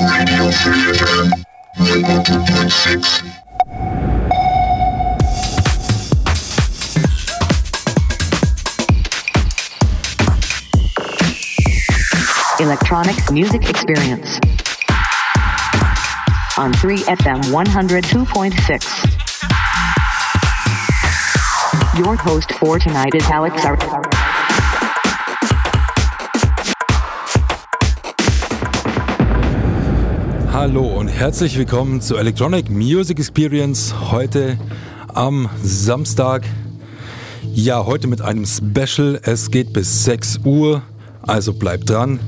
Radio Free FM 102.6. Electronic music experience. On 3FM 102.6. Your host for tonight is Alex Ar- Hallo und herzlich willkommen zur Electronic Music Experience heute am Samstag. Ja, heute mit einem Special. Es geht bis 6 Uhr, also bleibt dran.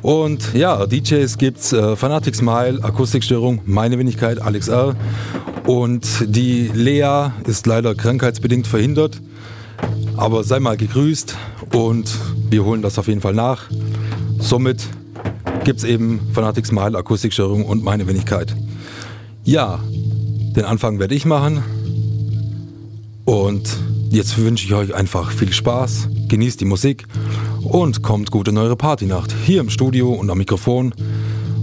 Und ja, DJs gibt's äh, Fanatics Smile, Akustikstörung, meine Wenigkeit, Alex R. Und die Lea ist leider krankheitsbedingt verhindert. Aber sei mal gegrüßt und wir holen das auf jeden Fall nach. Somit gibt es eben Fanatics Smile, Akustikstörung und meine Wenigkeit. Ja, den Anfang werde ich machen. Und jetzt wünsche ich euch einfach viel Spaß, genießt die Musik und kommt gut in eure Partynacht. Hier im Studio und am Mikrofon,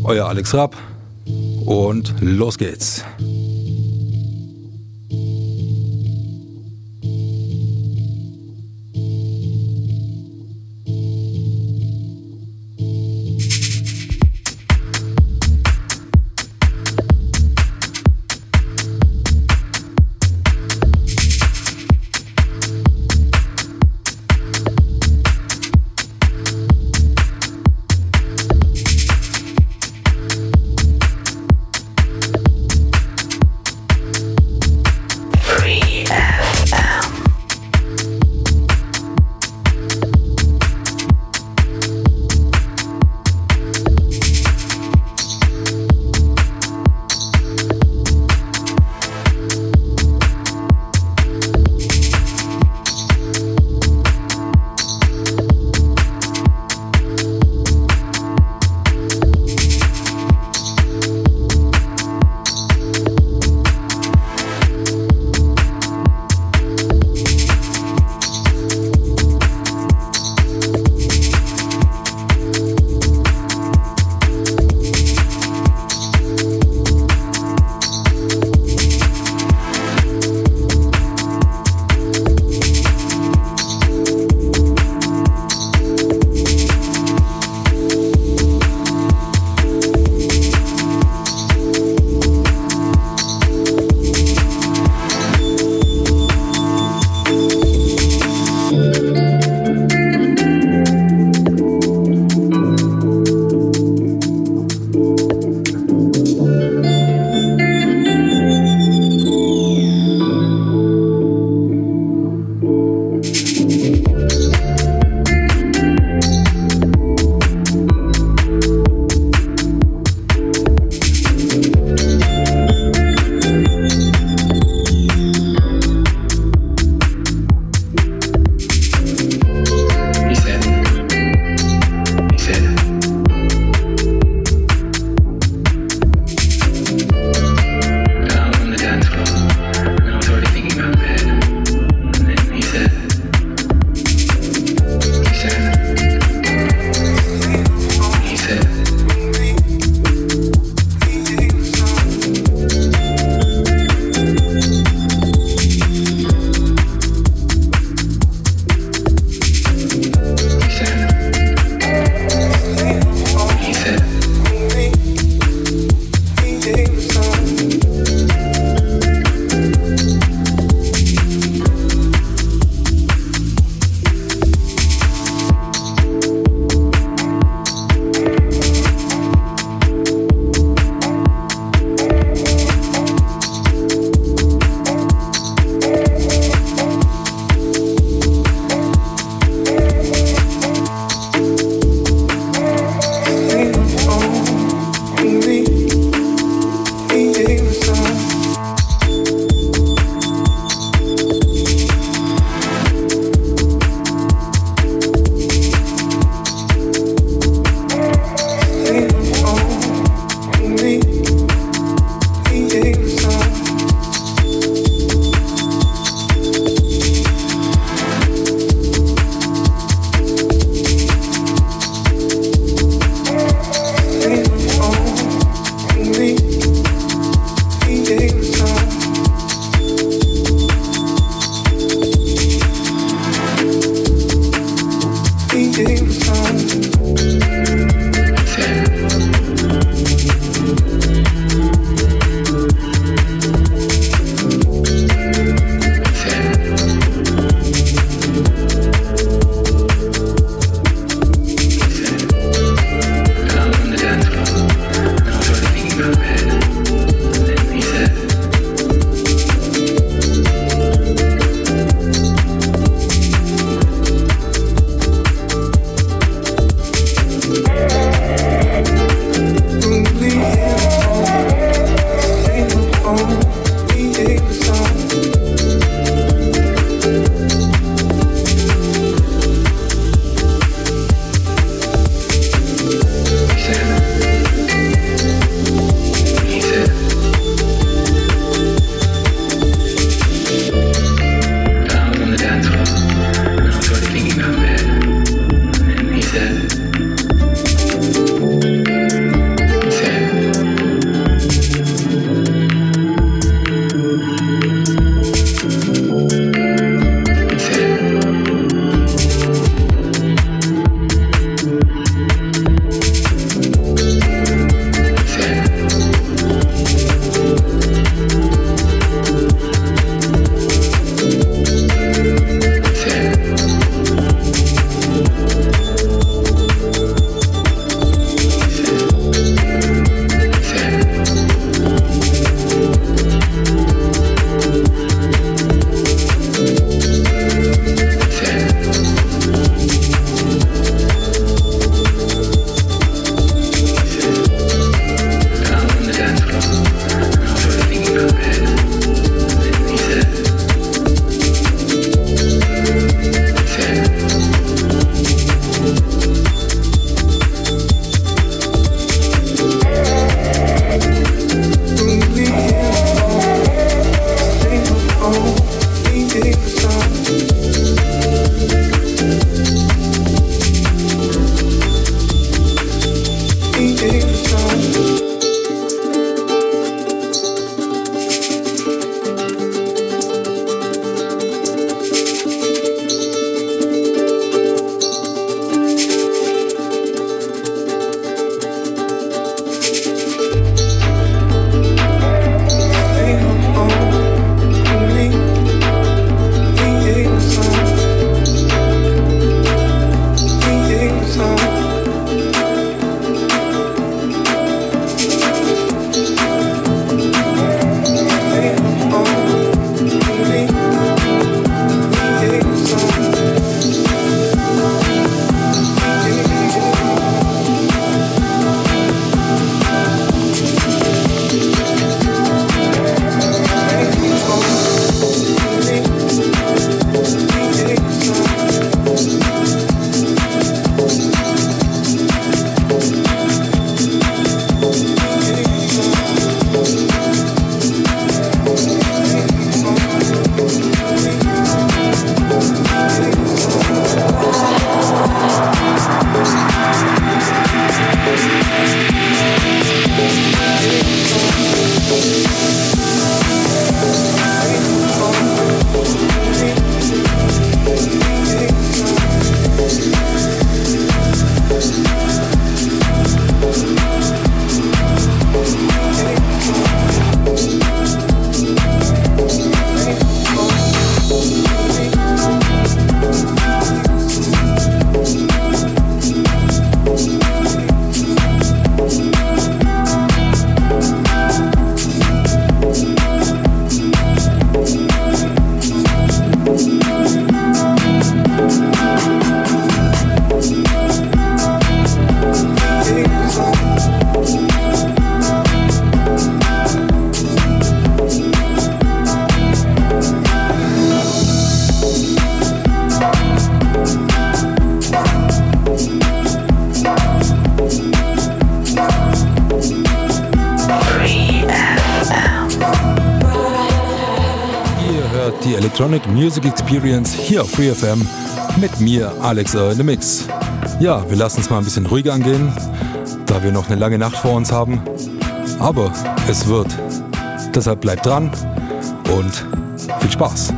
euer Alex Rapp. Und los geht's. Electronic Music Experience hier auf FreeFM mit mir, Alex in the Mix. Ja, wir lassen es mal ein bisschen ruhiger angehen, da wir noch eine lange Nacht vor uns haben. Aber es wird. Deshalb bleibt dran und viel Spaß.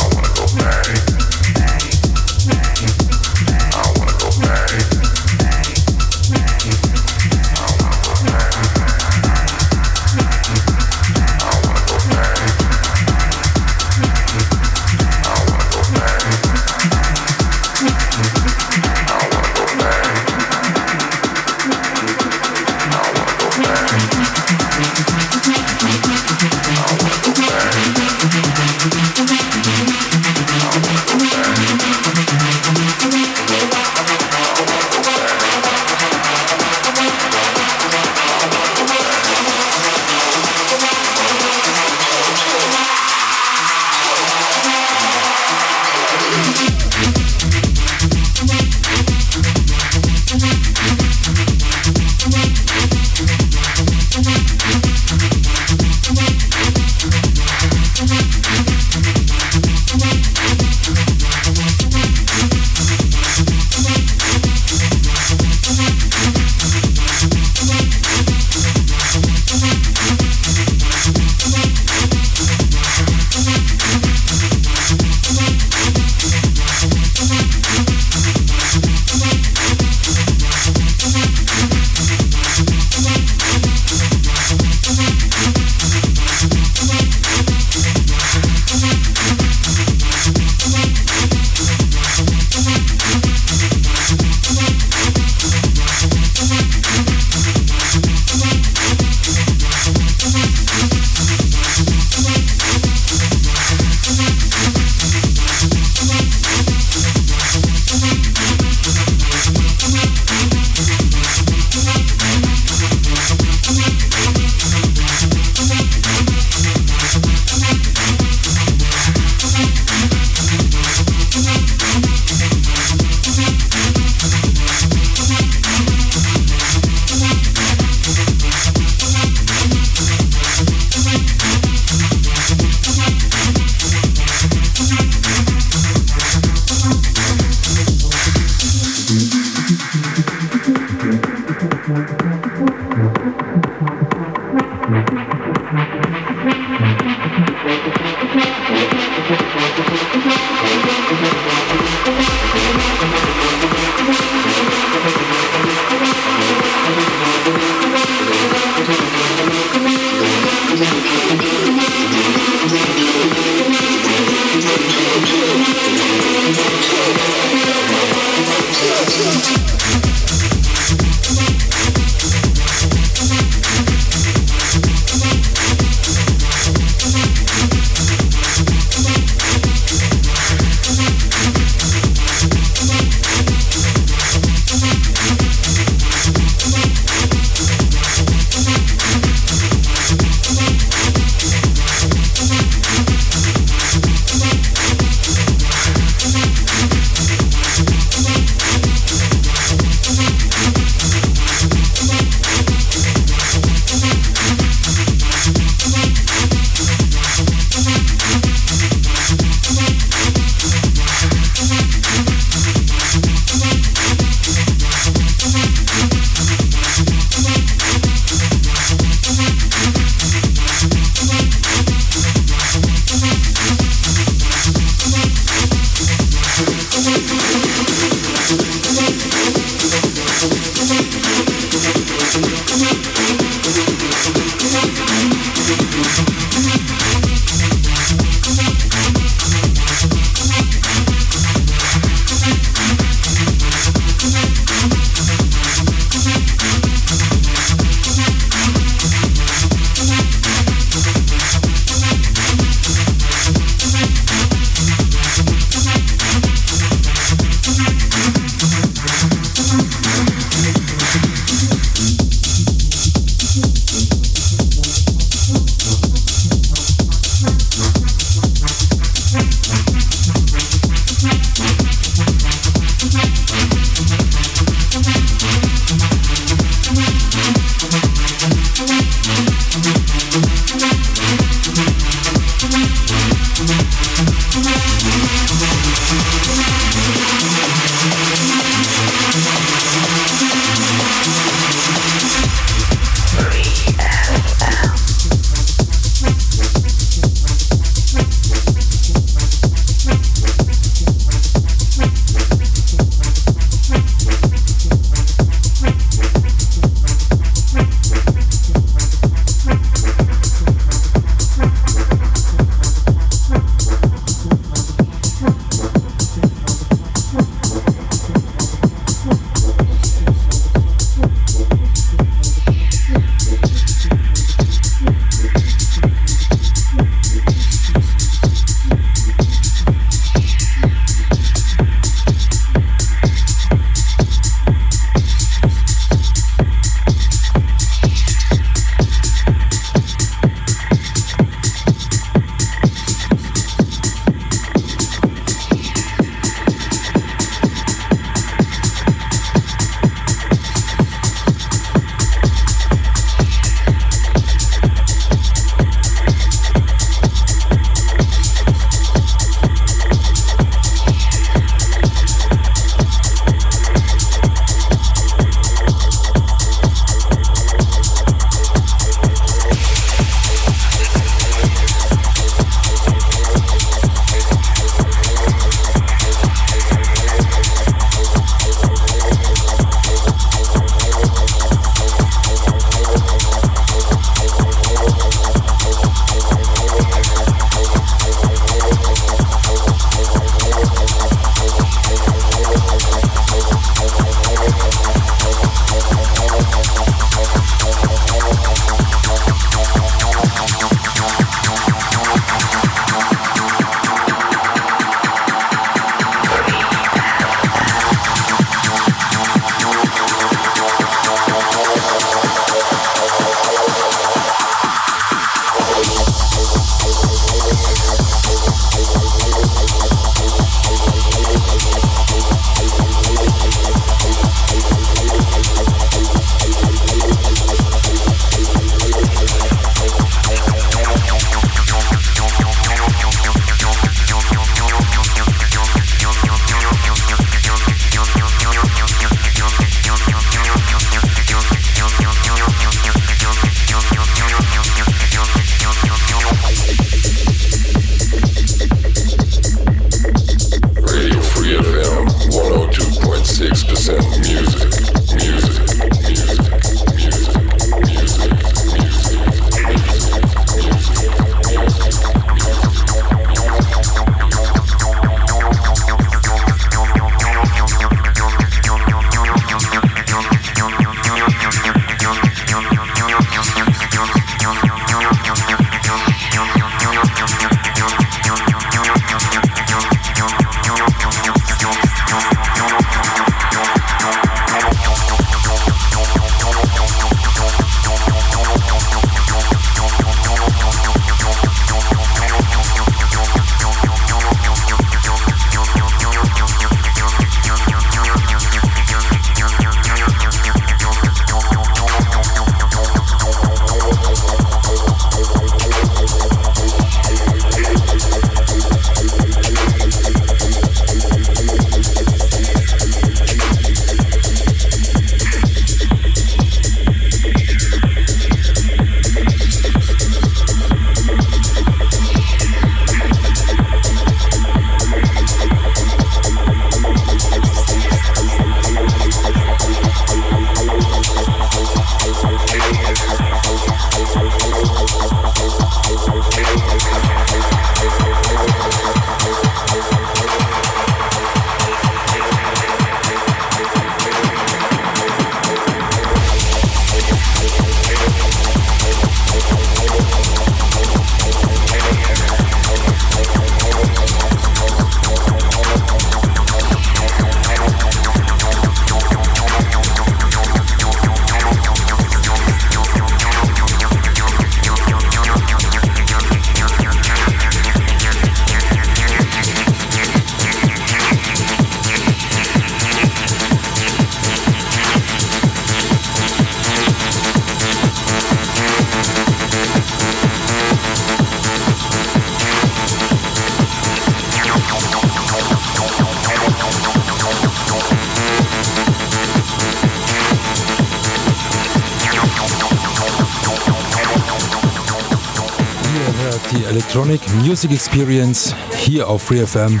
Music Experience hier auf FreeFM.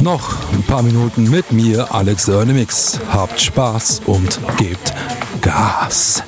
Noch ein paar Minuten mit mir, Alex Ernemix. Habt Spaß und gebt Gas.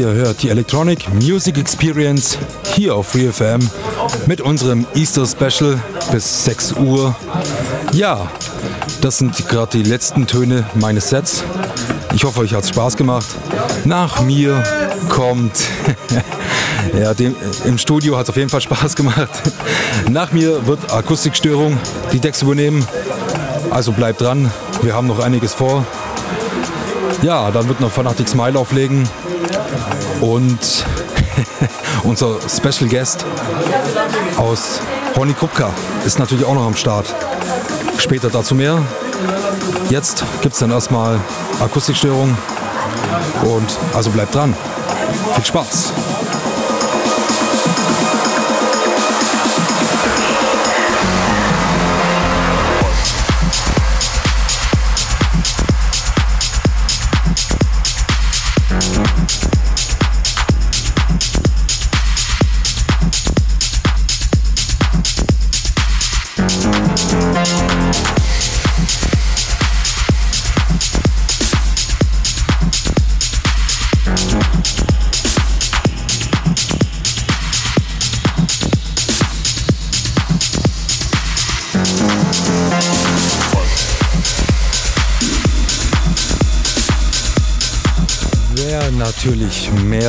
Ihr hört die Electronic Music Experience hier auf FreeFM mit unserem Easter Special bis 6 Uhr. Ja, das sind gerade die letzten Töne meines Sets. Ich hoffe, euch hat es Spaß gemacht. Nach mir kommt, ja, dem, im Studio hat es auf jeden Fall Spaß gemacht. Nach mir wird Akustikstörung die Decks übernehmen. Also bleibt dran, wir haben noch einiges vor. Ja, dann wird noch Fanatic Smile auflegen. Und unser Special Guest aus Horny Krupka ist natürlich auch noch am Start. Später dazu mehr. Jetzt gibt es dann erstmal Akustikstörung. Und also bleibt dran. Viel Spaß.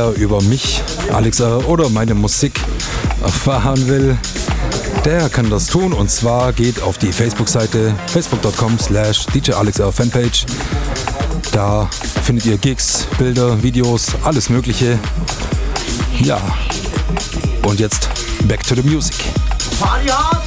Mehr über mich, Alexa oder meine Musik erfahren will, der kann das tun und zwar geht auf die Facebook-Seite facebook.com slash Fanpage. Da findet ihr Gigs, Bilder, Videos, alles mögliche. Ja, und jetzt back to the music. Party hard!